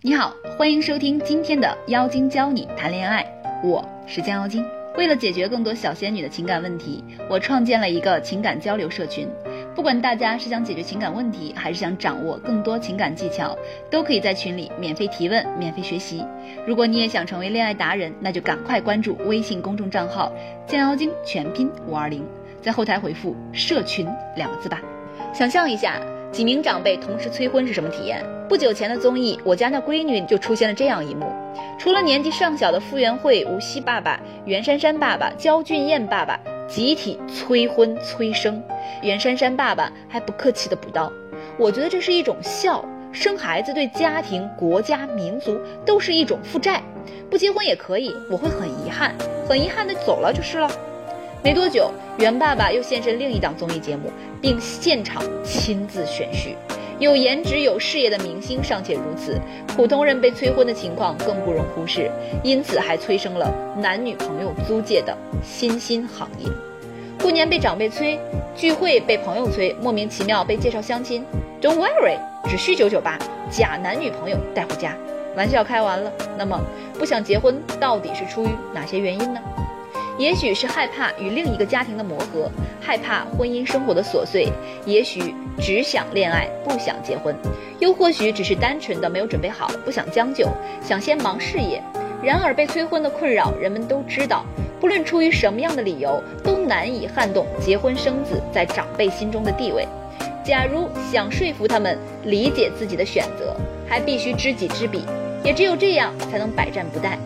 你好，欢迎收听今天的妖精教你谈恋爱，我是江妖精。为了解决更多小仙女的情感问题，我创建了一个情感交流社群。不管大家是想解决情感问题，还是想掌握更多情感技巧，都可以在群里免费提问、免费学习。如果你也想成为恋爱达人，那就赶快关注微信公众账号“江妖精”全拼五二零，在后台回复“社群”两个字吧。想象一下。几名长辈同时催婚是什么体验？不久前的综艺《我家那闺女》就出现了这样一幕：除了年纪尚小的傅园慧、吴曦爸爸、袁姗姗爸爸、焦俊艳爸爸集体催婚催生，袁姗姗爸爸还不客气地补刀：“我觉得这是一种孝，生孩子对家庭、国家、民族都是一种负债，不结婚也可以，我会很遗憾，很遗憾的走了就是了。”没多久，袁爸爸又现身另一档综艺节目，并现场亲自选婿。有颜值、有事业的明星尚且如此，普通人被催婚的情况更不容忽视，因此还催生了男女朋友租借的新兴行业。过年被长辈催，聚会被朋友催，莫名其妙被介绍相亲。Don't worry，只需九九八，假男女朋友带回家。玩笑开完了，那么不想结婚到底是出于哪些原因呢？也许是害怕与另一个家庭的磨合，害怕婚姻生活的琐碎，也许只想恋爱不想结婚，又或许只是单纯的没有准备好，不想将就，想先忙事业。然而被催婚的困扰，人们都知道，不论出于什么样的理由，都难以撼动结婚生子在长辈心中的地位。假如想说服他们理解自己的选择，还必须知己知彼，也只有这样才能百战不殆。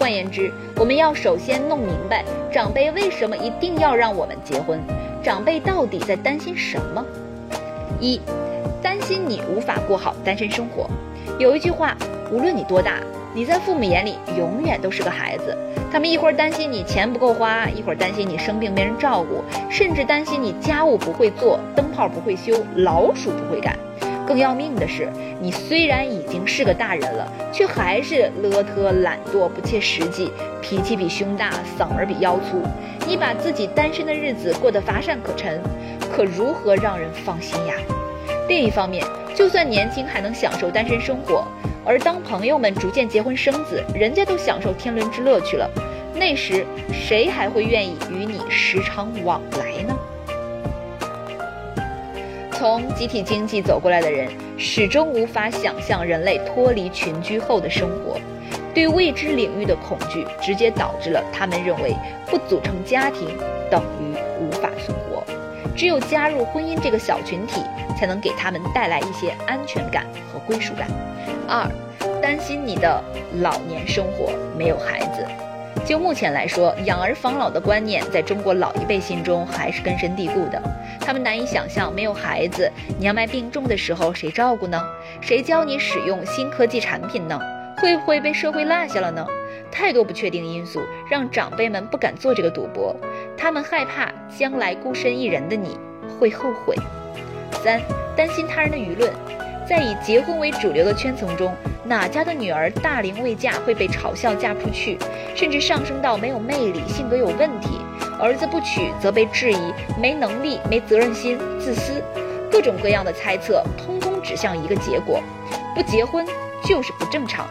换言之，我们要首先弄明白长辈为什么一定要让我们结婚，长辈到底在担心什么？一，担心你无法过好单身生活。有一句话，无论你多大，你在父母眼里永远都是个孩子。他们一会儿担心你钱不够花，一会儿担心你生病没人照顾，甚至担心你家务不会做，灯泡不会修，老鼠不会赶。更要命的是，你虽然已经是个大人了，却还是邋遢、懒惰、不切实际，脾气比胸大，嗓门比腰粗。你把自己单身的日子过得乏善可陈，可如何让人放心呀？另一方面，就算年轻还能享受单身生活，而当朋友们逐渐结婚生子，人家都享受天伦之乐去了，那时谁还会愿意与你时常往来呢？从集体经济走过来的人，始终无法想象人类脱离群居后的生活。对未知领域的恐惧，直接导致了他们认为不组成家庭等于无法存活。只有加入婚姻这个小群体，才能给他们带来一些安全感和归属感。二，担心你的老年生活没有孩子。就目前来说，养儿防老的观念在中国老一辈心中还是根深蒂固的。他们难以想象，没有孩子，娘迈病重的时候谁照顾呢？谁教你使用新科技产品呢？会不会被社会落下了呢？太多不确定因素让长辈们不敢做这个赌博，他们害怕将来孤身一人的你会后悔。三，担心他人的舆论，在以结婚为主流的圈层中，哪家的女儿大龄未嫁会被嘲笑嫁不出去，甚至上升到没有魅力、性格有问题。儿子不娶则被质疑没能力、没责任心、自私，各种各样的猜测，通通指向一个结果：不结婚就是不正常。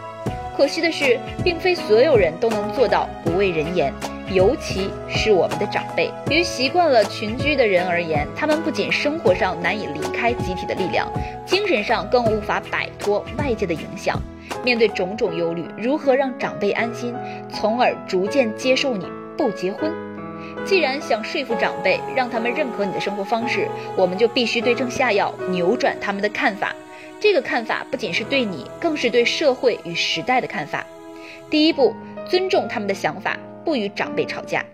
可惜的是，并非所有人都能做到不畏人言，尤其是我们的长辈。于习惯了群居的人而言，他们不仅生活上难以离开集体的力量，精神上更无法摆脱外界的影响。面对种种忧虑，如何让长辈安心，从而逐渐接受你不结婚？既然想说服长辈，让他们认可你的生活方式，我们就必须对症下药，扭转他们的看法。这个看法不仅是对你，更是对社会与时代的看法。第一步，尊重他们的想法，不与长辈吵架。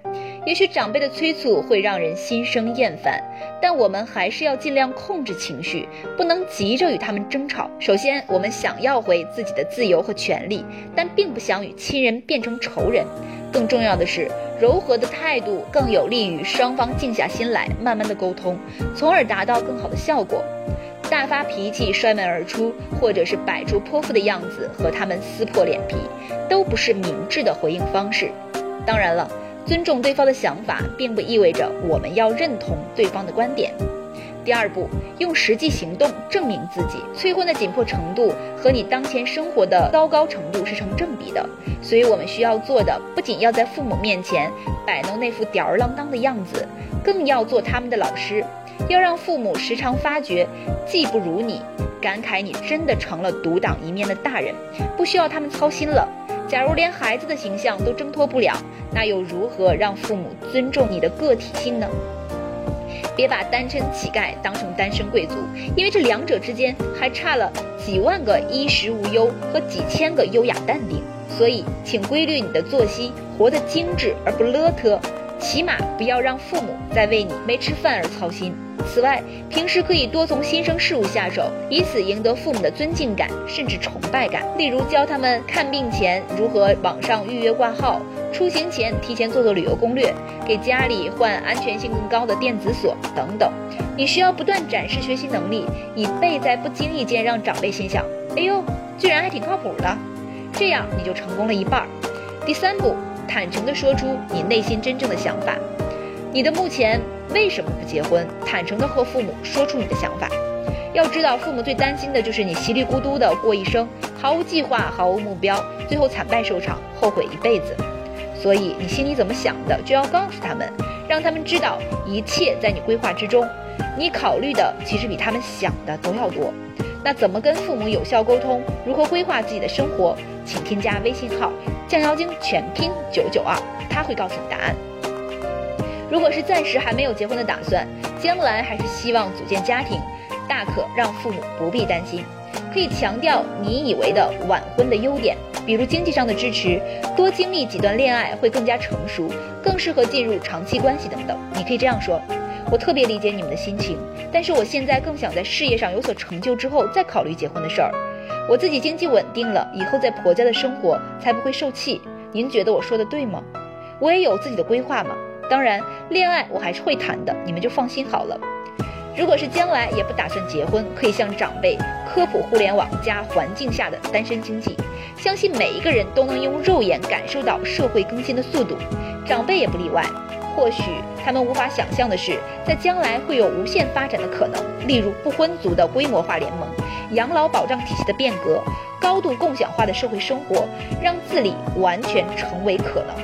也许长辈的催促会让人心生厌烦，但我们还是要尽量控制情绪，不能急着与他们争吵。首先，我们想要回自己的自由和权利，但并不想与亲人变成仇人。更重要的是，柔和的态度更有利于双方静下心来，慢慢的沟通，从而达到更好的效果。大发脾气、摔门而出，或者是摆出泼妇的样子和他们撕破脸皮，都不是明智的回应方式。当然了，尊重对方的想法，并不意味着我们要认同对方的观点。第二步，用实际行动证明自己。催婚的紧迫程度和你当前生活的糟糕程度是成正比的，所以我们需要做的不仅要在父母面前摆弄那副吊儿郎当的样子，更要做他们的老师，要让父母时常发觉技不如你，感慨你真的成了独当一面的大人，不需要他们操心了。假如连孩子的形象都挣脱不了，那又如何让父母尊重你的个体性呢？别把单身乞丐当成单身贵族，因为这两者之间还差了几万个衣食无忧和几千个优雅淡定。所以，请规律你的作息，活得精致而不邋遢，起码不要让父母再为你没吃饭而操心。此外，平时可以多从新生事物下手，以此赢得父母的尊敬感，甚至崇拜感。例如，教他们看病前如何网上预约挂号，出行前提前做做旅游攻略，给家里换安全性更高的电子锁等等。你需要不断展示学习能力，以备在不经意间让长辈心想：哎呦，居然还挺靠谱的。这样你就成功了一半。第三步，坦诚地说出你内心真正的想法。你的目前为什么不结婚？坦诚地和父母说出你的想法。要知道，父母最担心的就是你稀里糊涂的过一生，毫无计划，毫无目标，最后惨败收场，后悔一辈子。所以，你心里怎么想的，就要告诉他们，让他们知道一切在你规划之中。你考虑的其实比他们想的都要多。那怎么跟父母有效沟通？如何规划自己的生活？请添加微信号“降妖精”全拼九九二，他会告诉你答案。如果是暂时还没有结婚的打算，将来还是希望组建家庭，大可让父母不必担心，可以强调你以为的晚婚的优点，比如经济上的支持，多经历几段恋爱会更加成熟，更适合进入长期关系等等。你可以这样说：我特别理解你们的心情，但是我现在更想在事业上有所成就之后再考虑结婚的事儿。我自己经济稳定了以后，在婆家的生活才不会受气。您觉得我说的对吗？我也有自己的规划嘛。当然，恋爱我还是会谈的，你们就放心好了。如果是将来也不打算结婚，可以向长辈科普互联网加环境下的单身经济，相信每一个人都能用肉眼感受到社会更新的速度，长辈也不例外。或许他们无法想象的是，在将来会有无限发展的可能，例如不婚族的规模化联盟、养老保障体系的变革、高度共享化的社会生活，让自理完全成为可能。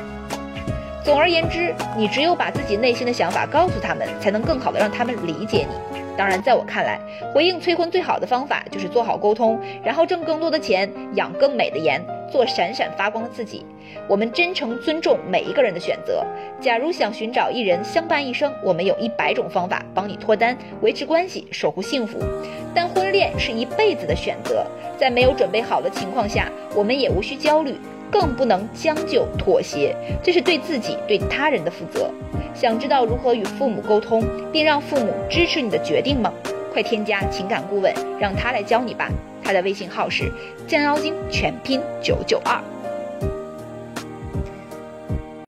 总而言之，你只有把自己内心的想法告诉他们，才能更好的让他们理解你。当然，在我看来，回应催婚最好的方法就是做好沟通，然后挣更多的钱，养更美的颜，做闪闪发光的自己。我们真诚尊重每一个人的选择。假如想寻找一人相伴一生，我们有一百种方法帮你脱单、维持关系、守护幸福。但婚恋是一辈子的选择，在没有准备好的情况下，我们也无需焦虑。更不能将就妥协，这是对自己、对他人的负责。想知道如何与父母沟通，并让父母支持你的决定吗？快添加情感顾问，让他来教你吧。他的微信号是降妖精全拼九九二。